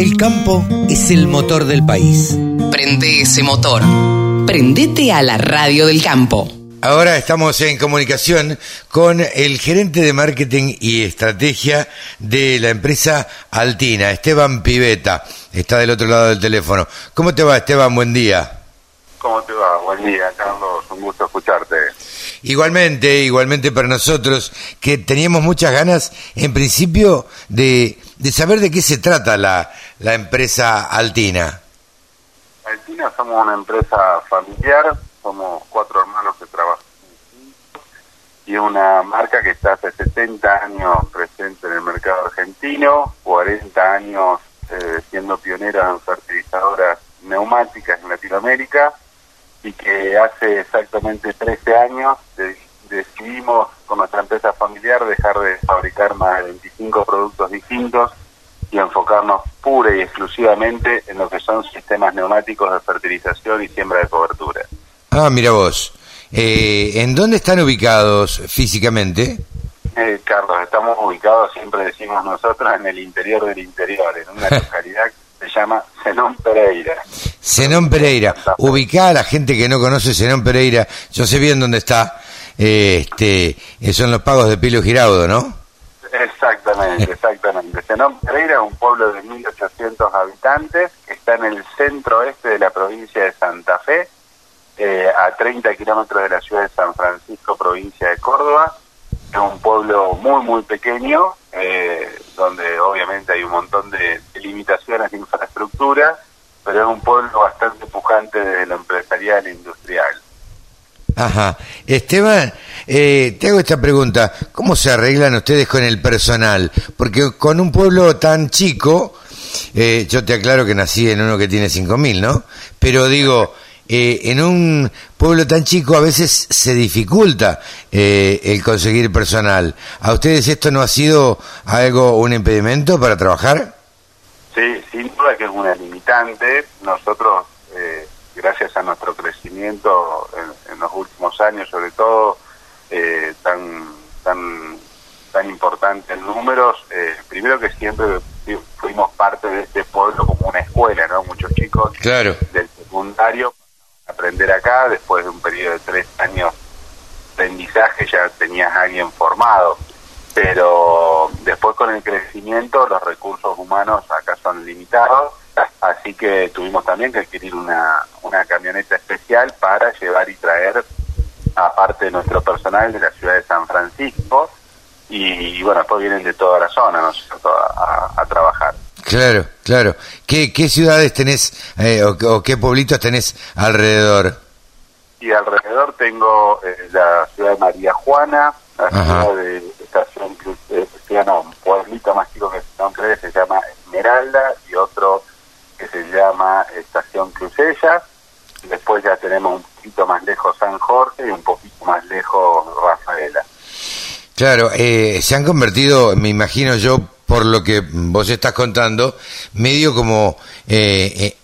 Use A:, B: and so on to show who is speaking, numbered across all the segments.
A: El campo es el motor del país.
B: Prende ese motor. Prendete a la radio del campo.
A: Ahora estamos en comunicación con el gerente de marketing y estrategia de la empresa Altina, Esteban Piveta. Está del otro lado del teléfono. ¿Cómo te va, Esteban? Buen día.
C: ¿Cómo te va? Buen día, Carlos. Un gusto escucharte.
A: Igualmente, igualmente para nosotros, que teníamos muchas ganas, en principio, de, de saber de qué se trata la, la empresa Altina.
C: Altina somos una empresa familiar, somos cuatro hermanos que trabajan y una marca que está hace 70 años presente en el mercado argentino, 40 años eh, siendo pionera en fertilizadoras neumáticas en Latinoamérica y que hace exactamente 13 años decidimos con nuestra empresa familiar dejar de fabricar más de 25 productos distintos y enfocarnos pura y exclusivamente en lo que son sistemas neumáticos de fertilización y siembra de cobertura.
A: Ah, mira vos. Eh, ¿En dónde están ubicados físicamente?
C: Eh, Carlos, estamos ubicados, siempre decimos nosotros, en el interior del interior, en una localidad que se llama Zenón Pereira.
A: Zenón Pereira. Ubicada a la gente que no conoce Zenón Pereira, yo sé bien dónde está. Eh, este, eh, son los pagos de Pilo Giraudo, ¿no?
C: Exactamente, exactamente. Zenón Pereira es un pueblo de 1.800 habitantes que está en el centro oeste de la provincia de Santa Fe, eh, a 30 kilómetros de la ciudad de San Francisco, provincia de Córdoba. Es un pueblo muy, muy pequeño, donde obviamente hay un montón de, de limitaciones de infraestructura, pero es un pueblo bastante pujante desde lo empresarial e industrial.
A: Ajá. Esteban, eh, te hago esta pregunta. ¿Cómo se arreglan ustedes con el personal? Porque con un pueblo tan chico, eh, yo te aclaro que nací en uno que tiene 5.000, ¿no? Pero digo, eh, en un pueblo tan chico a veces se dificulta el conseguir personal. ¿A ustedes esto no ha sido algo, un impedimento para trabajar?
C: Sí, sin duda que es una Nosotros gracias a nuestro crecimiento en, los últimos años, sobre todo eh, tan tan tan importante en números, eh, primero que siempre fuimos parte de este pueblo como una escuela, ¿no? Muchos chicos
A: claro.
C: del secundario aprender acá, después de un periodo de tres años de aprendizaje ya tenías a alguien formado, pero después con el crecimiento los recursos humanos acá son limitados así que tuvimos también que adquirir una, una camioneta especial para llevar y traer aparte de nuestro personal de la ciudad de San Francisco y, bueno, después vienen de toda la zona, ¿no a, trabajar.
A: Claro, claro. ¿Qué, qué ciudades tenés eh, o, qué pueblitos tenés alrededor?
C: Y alrededor tengo eh, la ciudad de María Juana, la ciudad de Estación eh, un pueblito más chico que Estación Cruz se llama Esmeralda y otro llama Estación Crucella. Después ya tenemos un poquito más lejos San Jorge y un poquito más lejos Rafaela.
A: Claro, eh, se han convertido, me imagino yo, por lo que vos estás contando, medio como, eh, eh,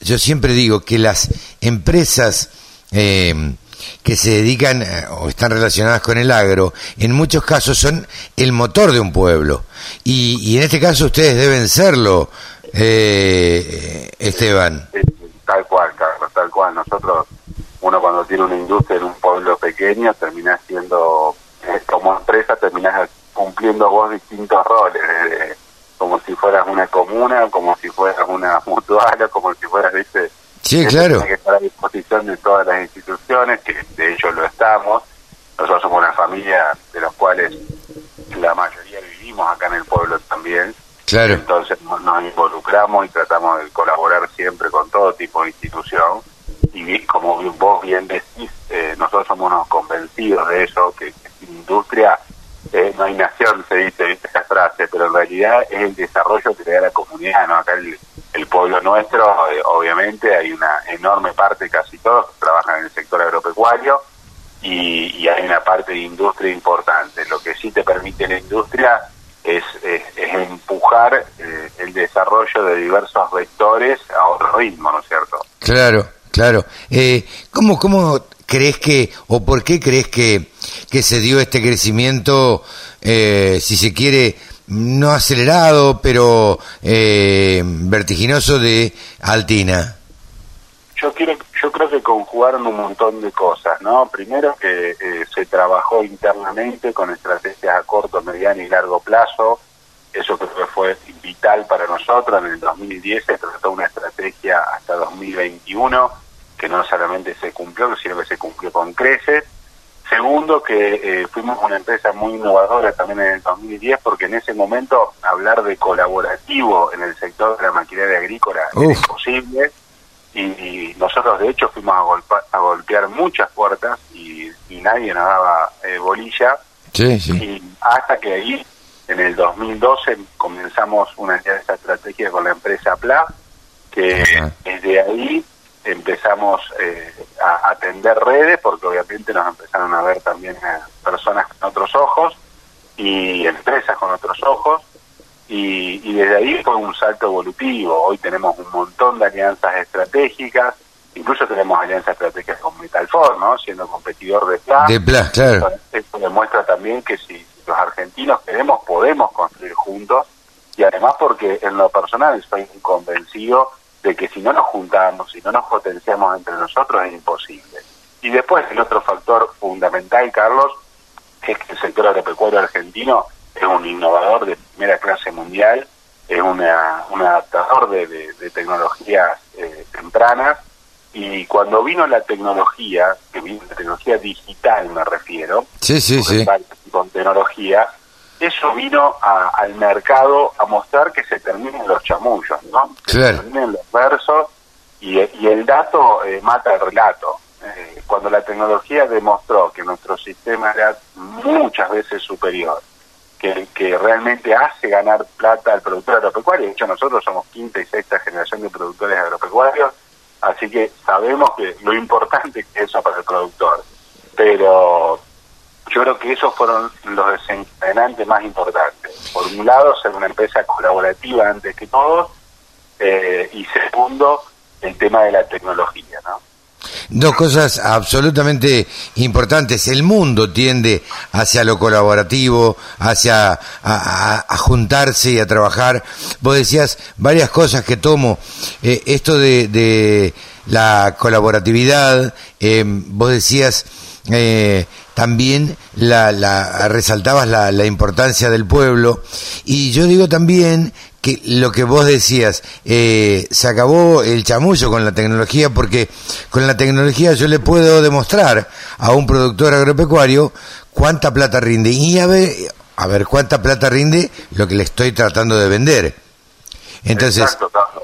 A: yo siempre digo que las empresas que se dedican o están relacionadas con el agro, en muchos casos son el motor de un pueblo. Y en este caso ustedes deben serlo, eh, Esteban.
C: Tal cual, Carlos, tal cual. Nosotros, uno cuando tiene una industria en un pueblo pequeño, termina siendo, eh, como empresa, terminas cumpliendo vos distintos roles, como si fueras una comuna, como si fueras una mutual, como si fueras, viste,
A: Sí, claro.
C: que estar a disposición de todas las instituciones, que de hecho lo estamos. Nosotros somos una familia de los cuales la mayoría vivimos acá en el pueblo también. Entonces nos involucramos y tratamos de colaborar siempre con todo tipo de institución. Y como vos bien decís, eh, nosotros somos unos convencidos de eso, que, sin industria eh, no hay nación, se dice esa frase, pero en realidad es el desarrollo que le da la comunidad, ¿no? Acá el, pueblo nuestro, eh, obviamente, hay una enorme parte, casi todos, que trabajan en el sector agropecuario y, y hay una parte de industria importante. Lo que sí te permite la industria es, es, empujar eh, el desarrollo de diversos vectores a otro ritmo, ¿no es cierto?
A: Claro, claro. Eh, ¿cómo, ¿Cómo crees que, o por qué crees que, que se dio este crecimiento, eh, si se quiere, no acelerado, pero eh, vertiginoso de Altina?
C: Yo, quiero, yo creo que conjugaron un montón de cosas, ¿no? Primero que eh, se trabajó internamente con estrategias a corto, mediano y largo plazo. Eso creo que fue vital para nosotros. En el 2010 se trató una estrategia hasta 2021 que no solamente se cumplió, sino que se cumplió con creces Segundo, que eh, fuimos una empresa muy innovadora también en el 2010, porque en ese momento hablar de colaborativo en el sector de la maquinaria agrícola era imposible. Y, nosotros, de hecho, fuimos a, golpear muchas puertas y, nadie nos daba eh, bolilla. Y hasta que ahí, en el 2012, comenzamos una alianza estratégica con la empresa PLA, que desde ahí empezamos eh, a atender redes, porque obviamente nos empezaron a ver también eh, personas con otros ojos y empresas con otros ojos, y, desde ahí fue un salto evolutivo. Hoy tenemos un montón de alianzas estratégicas, incluso tenemos alianzas estratégicas con Metalfor, ¿no? siendo competidor de PLA.
A: De PLA, claro.
C: Esto demuestra también que si los argentinos queremos, podemos construir juntos, y además porque en lo personal estoy convencido de que si no nos juntamos, si no nos potenciamos entre nosotros es imposible. Y después el otro factor fundamental, Carlos, es que el sector agropecuario argentino es un innovador de primera clase mundial, es una, un adaptador de, tecnologías eh, tempranas y cuando vino la tecnología, que vino la tecnología digital me refiero,
A: sí, sí, sí.
C: Con tecnología, eso vino al mercado a mostrar que se terminen los chamullos, ¿no? Que se terminen los versos y, el dato eh, mata el relato. Eh, cuando la tecnología demostró que nuestro sistema era muchas veces superior, que, que realmente hace ganar plata al productor agropecuario, de hecho nosotros somos quinta y sexta generación de productores agropecuarios, así que sabemos que lo importante es eso para el productor, pero yo creo que esos fueron los desencadenantes más importantes. Por un lado, ser una empresa colaborativa antes que todos, eh, y segundo, el tema de la tecnología, ¿no?
A: Dos cosas absolutamente importantes. El mundo tiende hacia lo colaborativo, hacia a, juntarse y a trabajar. Vos decías varias cosas que tomo. Eh, esto de, la colaboratividad, eh, vos decías eh, también la, la resaltabas la, la, importancia del pueblo. Y yo digo también que lo que vos decías eh, se acabó el chamullo con la tecnología porque con la tecnología yo le puedo demostrar a un productor agropecuario cuánta plata rinde. Y a ver a ver cuánta plata rinde lo que le estoy tratando de vender. Entonces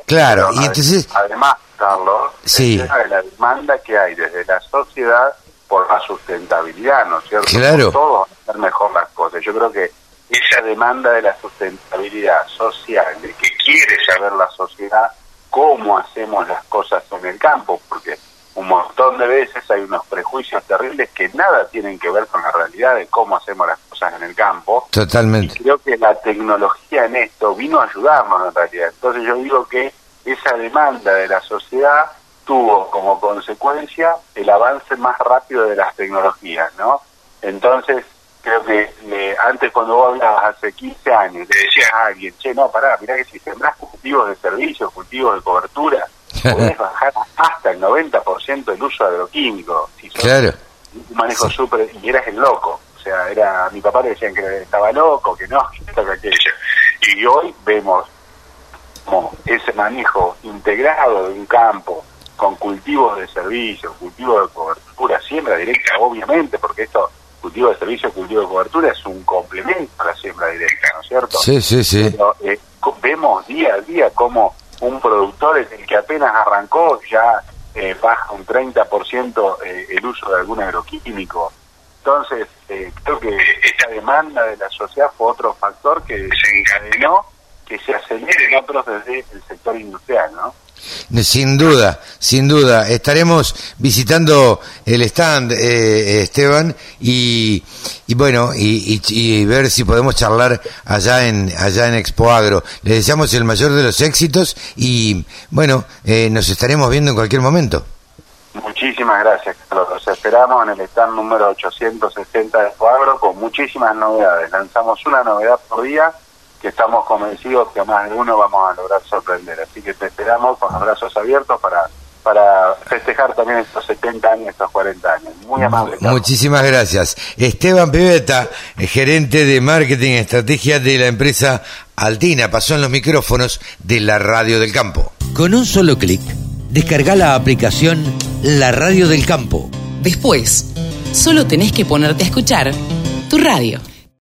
A: claro y entonces
C: además Carlos sí. de la demanda que hay desde la sociedad por la sustentabilidad, ¿no es cierto?
A: Claro.
C: Todos hacer mejor las cosas. Yo creo que esa demanda de la sustentabilidad social, de que quiere saber la sociedad cómo hacemos las cosas en el campo, porque un montón de veces hay unos prejuicios terribles que nada tienen que ver con la realidad de cómo hacemos las cosas en el campo.
A: Totalmente.
C: Y creo que la tecnología en esto vino a ayudarnos en realidad. Entonces yo digo que esa demanda de la sociedad tuvo como consecuencia el avance más rápido de las tecnologías, ¿no? Entonces, creo que eh, antes cuando vos hablabas hace 15 años, le decías a alguien, che, no, pará, mirá que si sembrás cultivos de servicios, cultivos de cobertura, podés bajar hasta el 90% el uso agroquímico. Si
A: claro.
C: Un manejo súper... Y eras el loco. O sea, era mi papá le decían que estaba loco, que no, que esto, que aquello. Y hoy vemos como ese manejo integrado de un campo, con cultivos de servicio, cultivos de cobertura, siembra directa, obviamente, porque esto, cultivo de servicio, cultivo de cobertura, es un complemento a la siembra directa, ¿no es cierto?
A: Sí, sí, sí.
C: Pero, eh, vemos día a día como un productor, el que apenas arrancó, ya eh, baja un 30% eh, el uso de algún agroquímico. Entonces, eh, creo que esta demanda de la sociedad fue otro factor que desencadenó que se aceleren otros desde el sector industrial, ¿no?
A: Sin duda, sin duda. Estaremos visitando el stand, eh, Esteban, y, y bueno, y, ver si podemos charlar allá en, allá en Expo Agro. Le deseamos el mayor de los éxitos y bueno, eh, nos estaremos viendo en cualquier momento.
C: Muchísimas gracias, Carlos. Los esperamos en el stand número 860 de Expo Agro con muchísimas novedades. Lanzamos una novedad por día que estamos convencidos que más de uno vamos a lograr sorprender. Así que te esperamos con los brazos abiertos para para festejar también estos 70 años, estos 40 años. Muy amable.
A: Muchísimas gracias. Esteban Piveta, eh, gerente de marketing y estrategia de la empresa Altina, pasó en los micrófonos de la Radio del Campo.
D: Con un solo clic, descarga la aplicación La Radio del Campo.
B: Después, solo tenés que ponerte a escuchar tu radio.